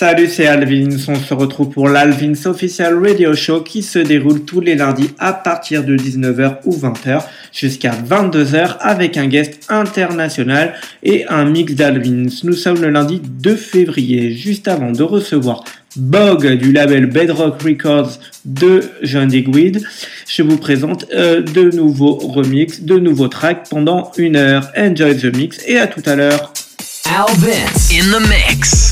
Salut, c'est Alvin. On se retrouve pour l'Alvin's Official Radio Show qui se déroule tous les lundis à partir de 19h ou 20h jusqu'à 22h avec un guest international et un mix d'Alvins. Nous sommes le lundi 2 février, juste avant de recevoir Bog du label Bedrock Records de John Digweed. Je vous présente euh, de nouveaux remix, de nouveaux tracks pendant une heure. Enjoy the mix et à tout à l'heure. Alvin's in the mix.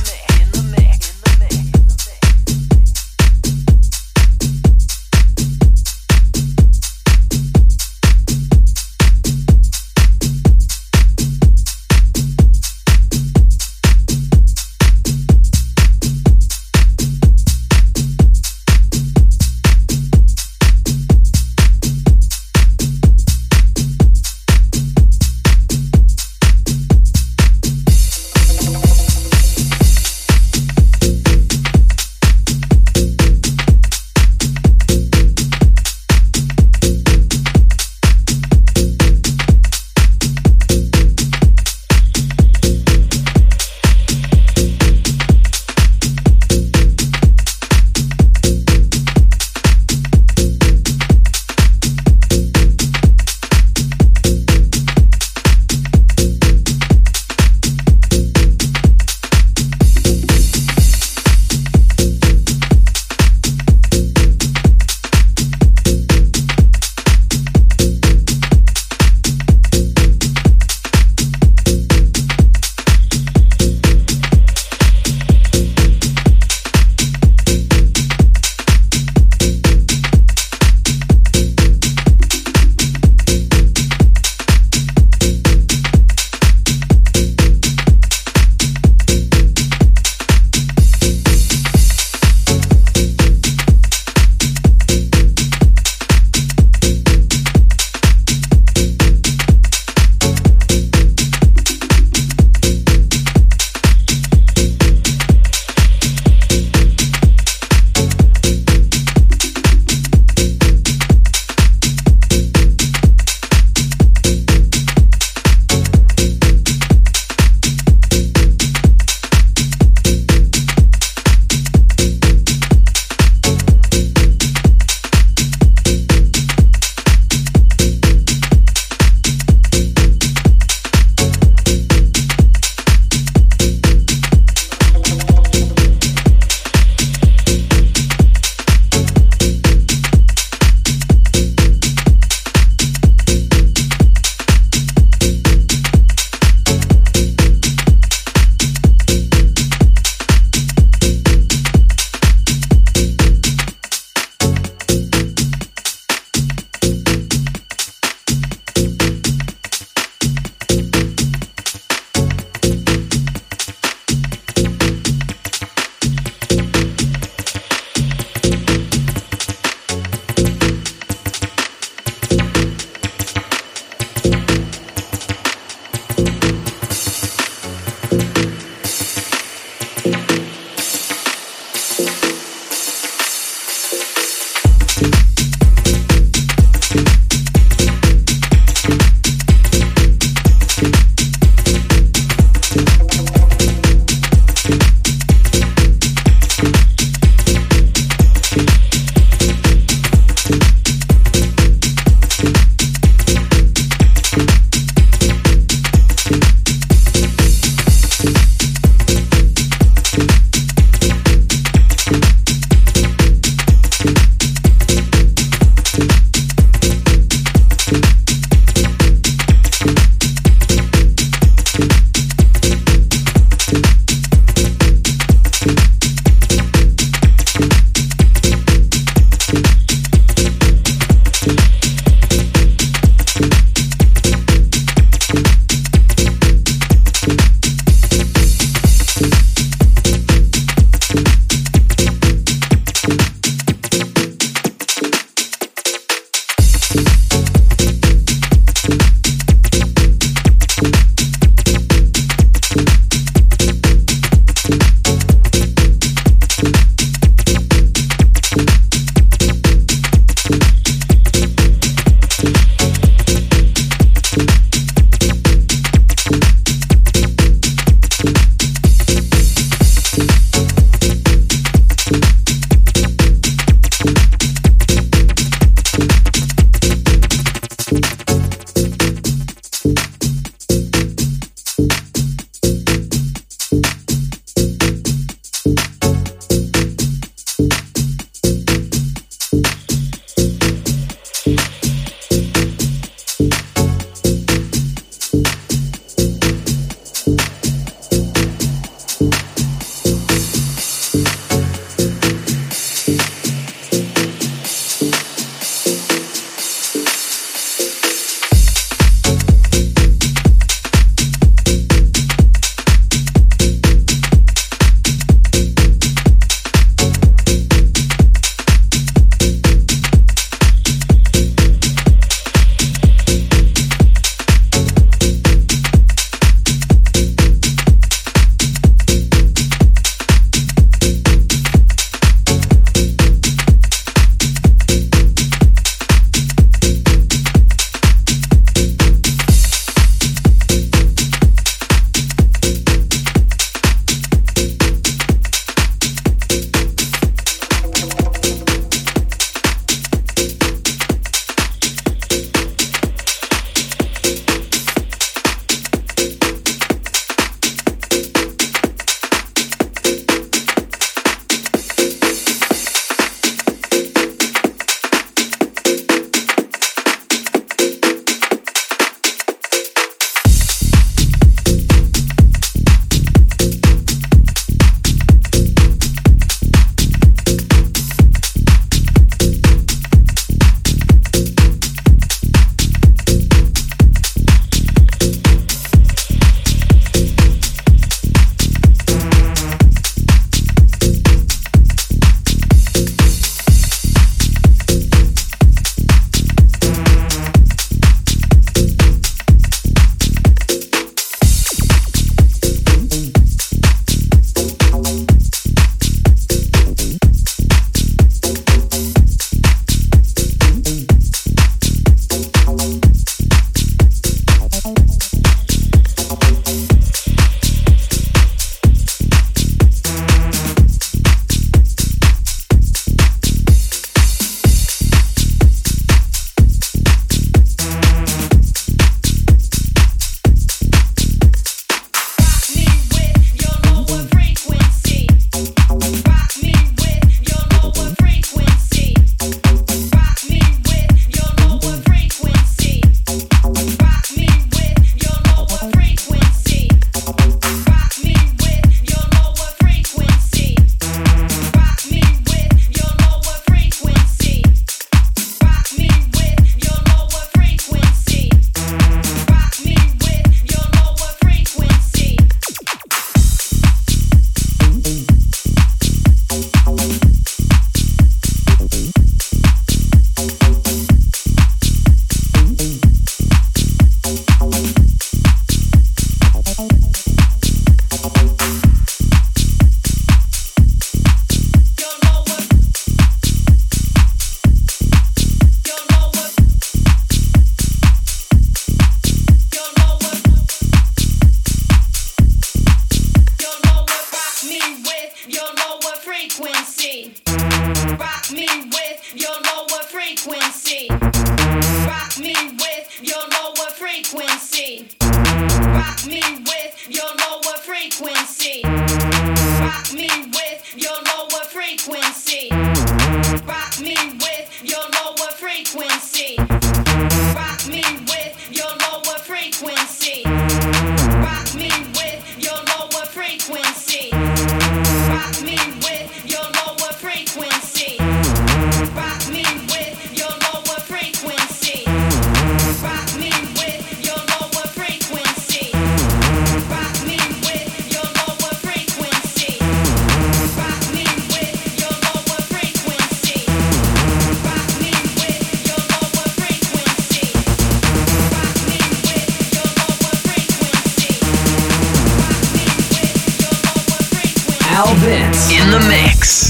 In the mix.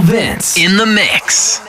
Vince in the mix.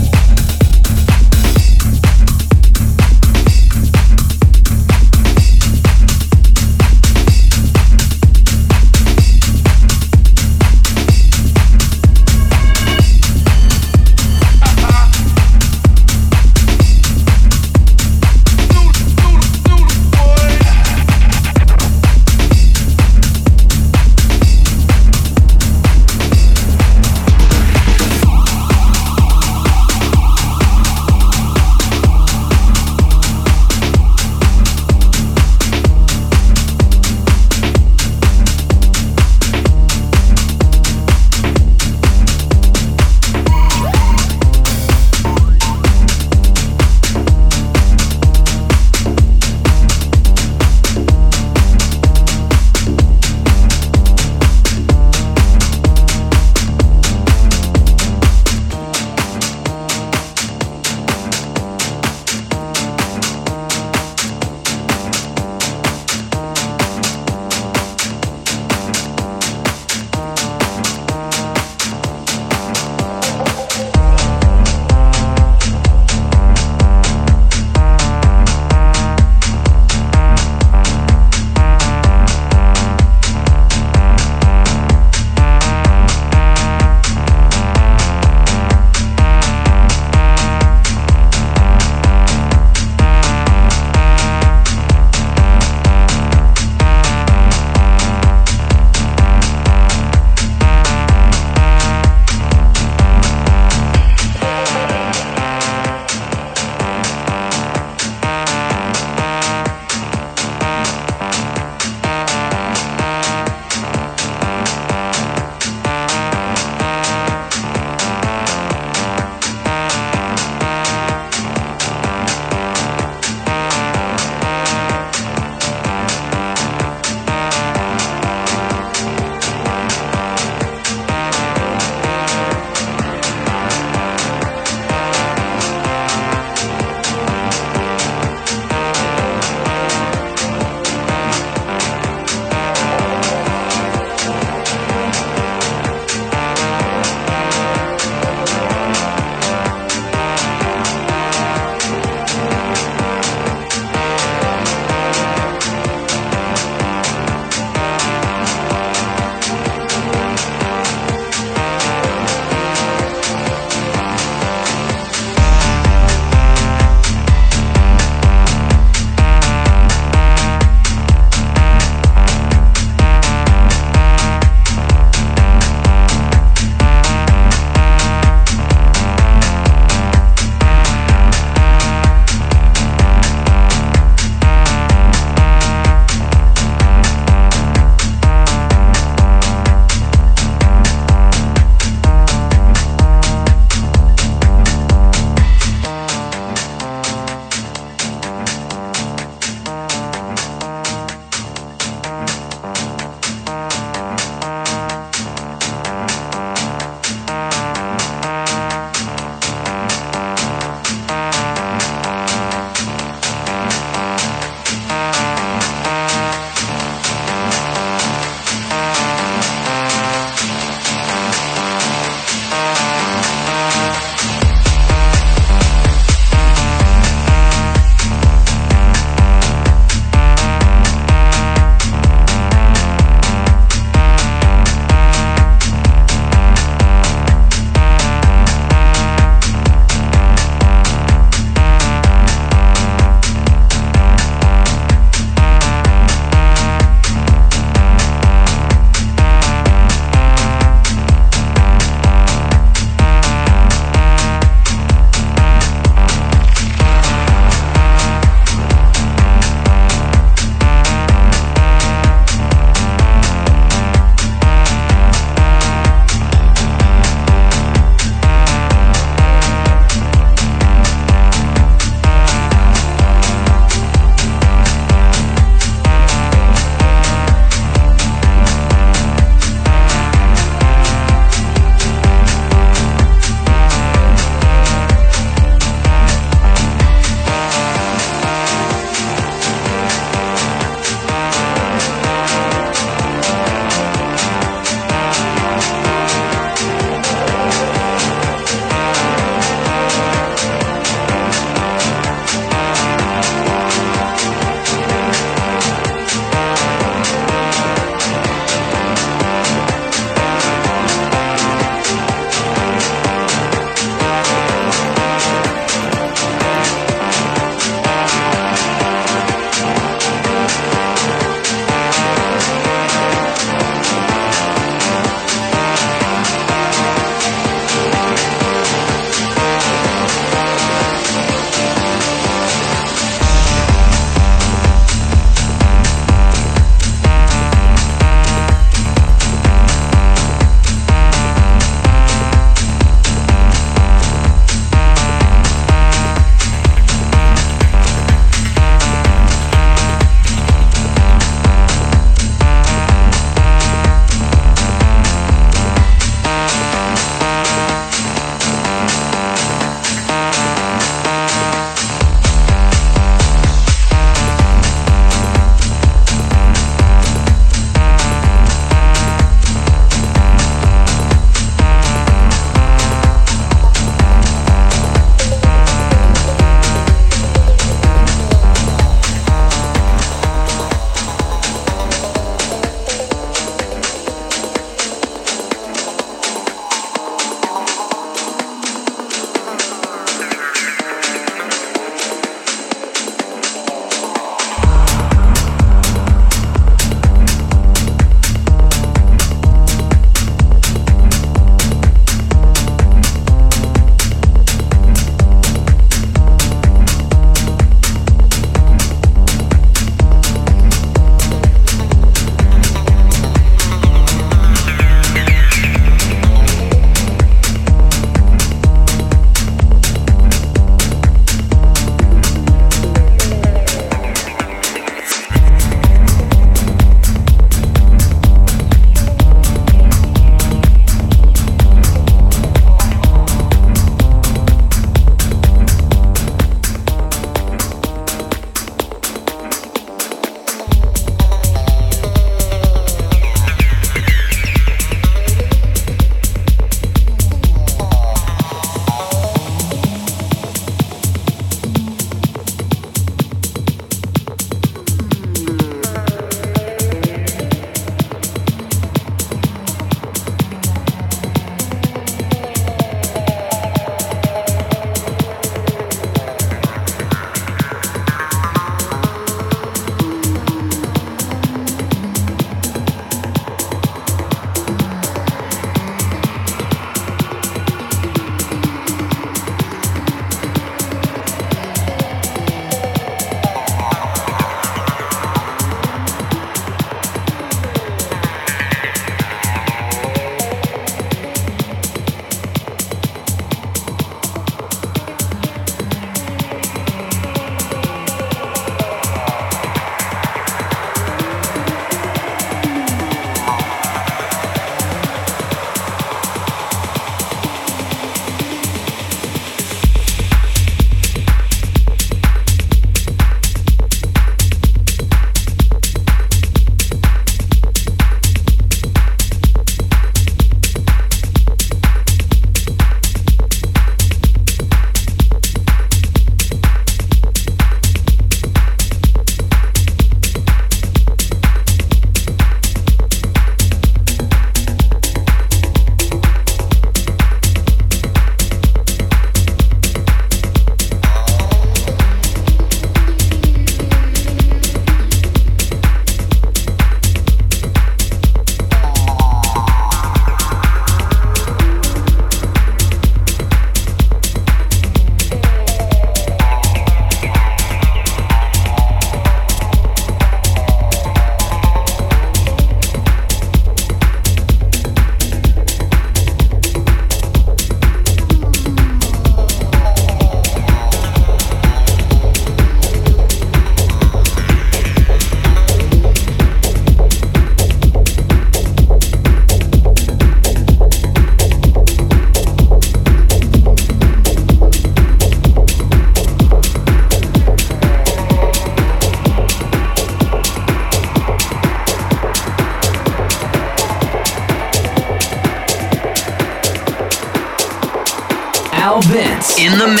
In the.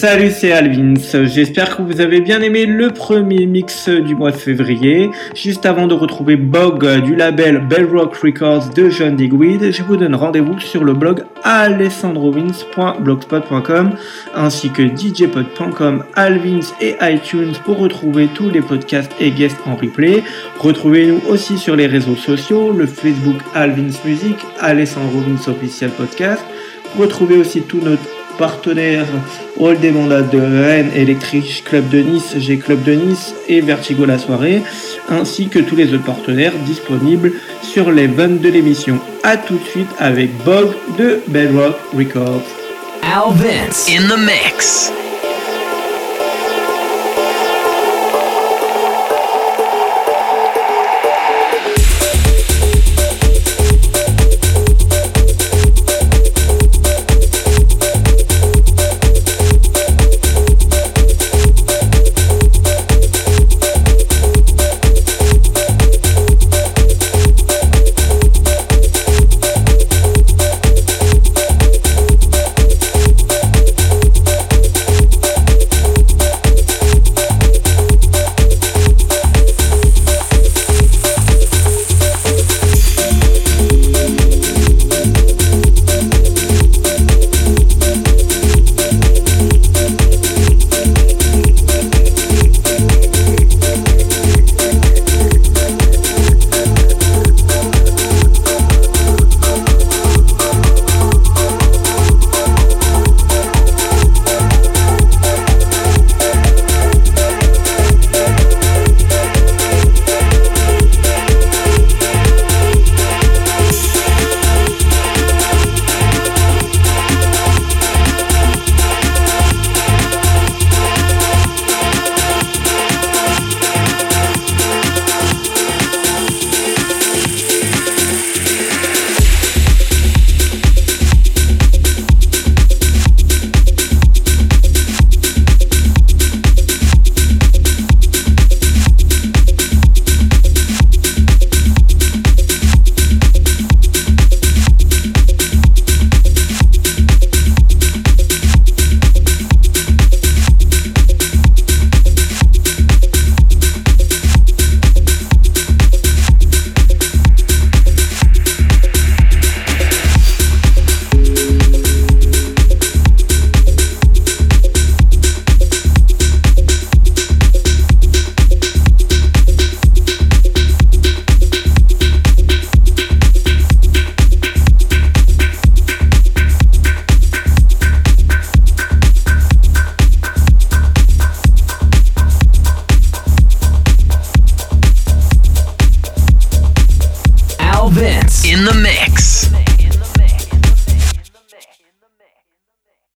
Salut, c'est Alvins. J'espère que vous avez bien aimé le premier mix du mois de février. Juste avant de retrouver Bog du label Bellrock Records de John Digweed, je vous donne rendez-vous sur le blog alessandrovins.blogspot.com ainsi que djpod.com, Alvins et iTunes pour retrouver tous les podcasts et guests en replay. Retrouvez-nous aussi sur les réseaux sociaux, le Facebook Alvins Music, Alessandro Official Podcast. Retrouvez aussi tous nos partenaires All des de Rennes, Electric Club de Nice, G Club de Nice et Vertigo la soirée, ainsi que tous les autres partenaires disponibles sur les vannes de l'émission. A tout de suite avec Bog de Bedrock Records. Alvins in the mix.